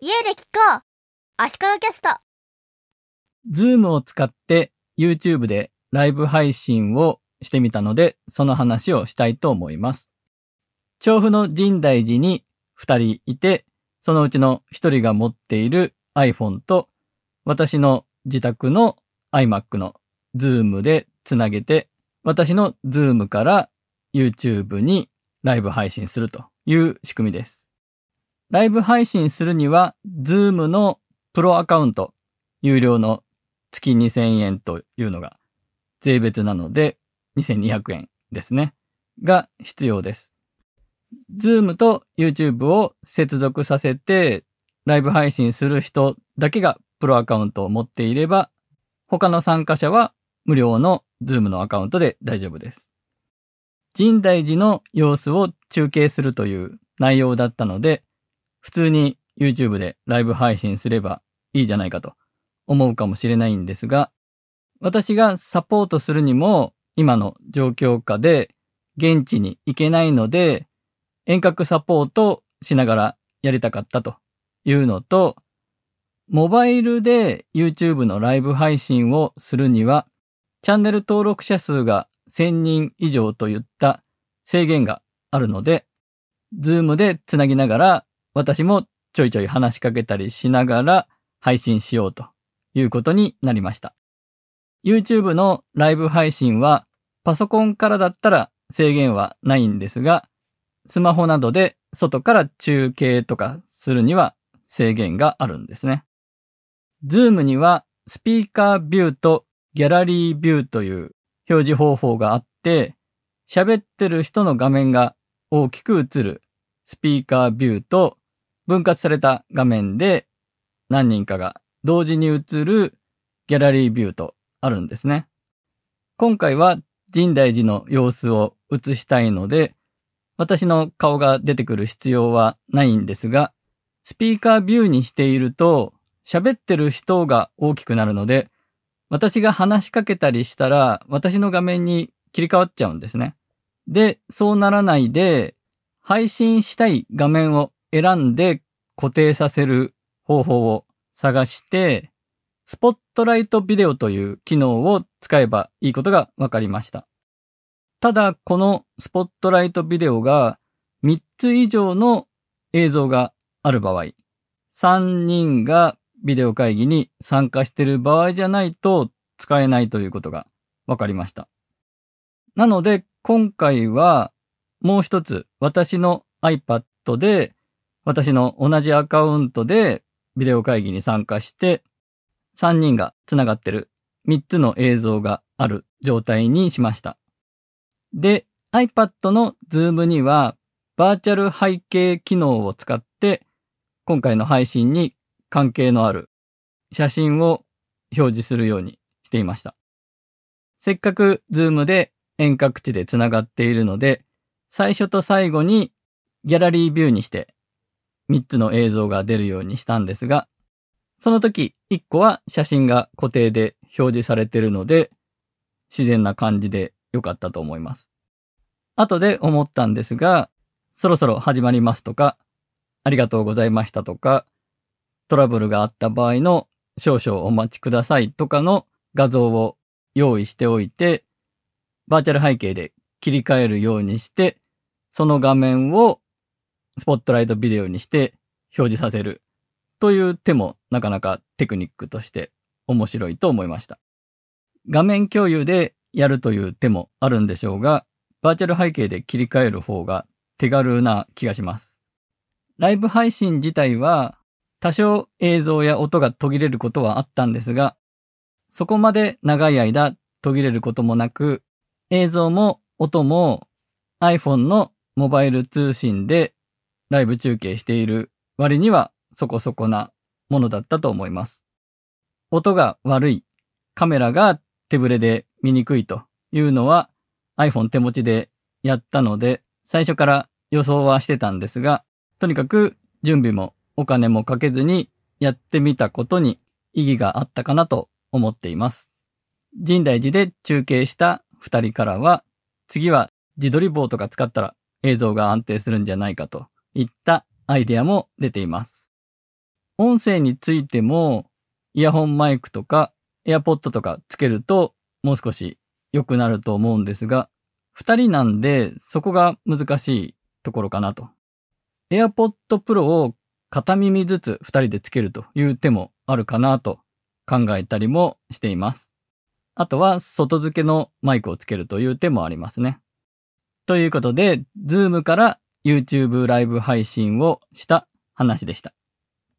家で聞こう足利キャストズームを使って YouTube でライブ配信をしてみたので、その話をしたいと思います。調布の神大寺に2人いて、そのうちの1人が持っている iPhone と、私の自宅の iMac の Zoom でつなげて、私の Zoom から YouTube にライブ配信するという仕組みです。ライブ配信するには、Zoom のプロアカウント、有料の月2000円というのが税別なので2200円ですね。が必要です。Zoom と YouTube を接続させてライブ配信する人だけがプロアカウントを持っていれば他の参加者は無料の Zoom のアカウントで大丈夫です。神大寺の様子を中継するという内容だったので普通に YouTube でライブ配信すればいいじゃないかと思うかもしれないんですが、私がサポートするにも今の状況下で現地に行けないので遠隔サポートしながらやりたかったというのと、モバイルで YouTube のライブ配信をするにはチャンネル登録者数が1000人以上といった制限があるので、Zoom でつなぎながら私もちょいちょい話しかけたりしながら配信しようということになりました。YouTube のライブ配信はパソコンからだったら制限はないんですが、スマホなどで外から中継とかするには制限があるんですね。Zoom にはスピーカービューとギャラリービューという表示方法があって、喋ってる人の画面が大きく映るスピーカービューと分割された画面で何人かが同時に映るギャラリービューとあるんですね。今回は神大寺の様子を映したいので、私の顔が出てくる必要はないんですが、スピーカービューにしていると喋ってる人が大きくなるので、私が話しかけたりしたら私の画面に切り替わっちゃうんですね。で、そうならないで、配信したい画面を選んで固定させる方法を探して、スポットライトビデオという機能を使えばいいことが分かりました。ただ、このスポットライトビデオが3つ以上の映像がある場合、3人がビデオ会議に参加している場合じゃないと使えないということが分かりました。なので、今回はもう一つ私の iPad で私の同じアカウントでビデオ会議に参加して3人が繋がってる3つの映像がある状態にしました。で、iPad の Zoom にはバーチャル背景機能を使って今回の配信に関係のある写真を表示するようにしていました。せっかく Zoom で遠隔地で繋がっているので、最初と最後にギャラリービューにして3つの映像が出るようにしたんですが、その時1個は写真が固定で表示されているので、自然な感じで良かったと思います。後で思ったんですが、そろそろ始まりますとか、ありがとうございましたとか、トラブルがあった場合の少々お待ちくださいとかの画像を用意しておいて、バーチャル背景で切り替えるようにして、その画面をスポットライトビデオにして表示させるという手もなかなかテクニックとして面白いと思いました。画面共有でやるという手もあるんでしょうが、バーチャル背景で切り替える方が手軽な気がします。ライブ配信自体は多少映像や音が途切れることはあったんですが、そこまで長い間途切れることもなく、映像も音も iPhone のモバイル通信でライブ中継している割にはそこそこなものだったと思います。音が悪い、カメラが手ぶれで見にくいというのは iPhone 手持ちでやったので最初から予想はしてたんですが、とにかく準備もお金もかけずにやってみたことに意義があったかなと思っています。神大寺で中継した二人からは、次は自撮り棒とか使ったら映像が安定するんじゃないかといったアイデアも出ています。音声についても、イヤホンマイクとか、エアポッドとかつけると、もう少し良くなると思うんですが、二人なんで、そこが難しいところかなと。AirPod Pro を片耳ずつ二人でつけるという手もあるかなと考えたりもしています。あとは外付けのマイクをつけるという手もありますね。ということで、Zoom から YouTube ライブ配信をした話でした。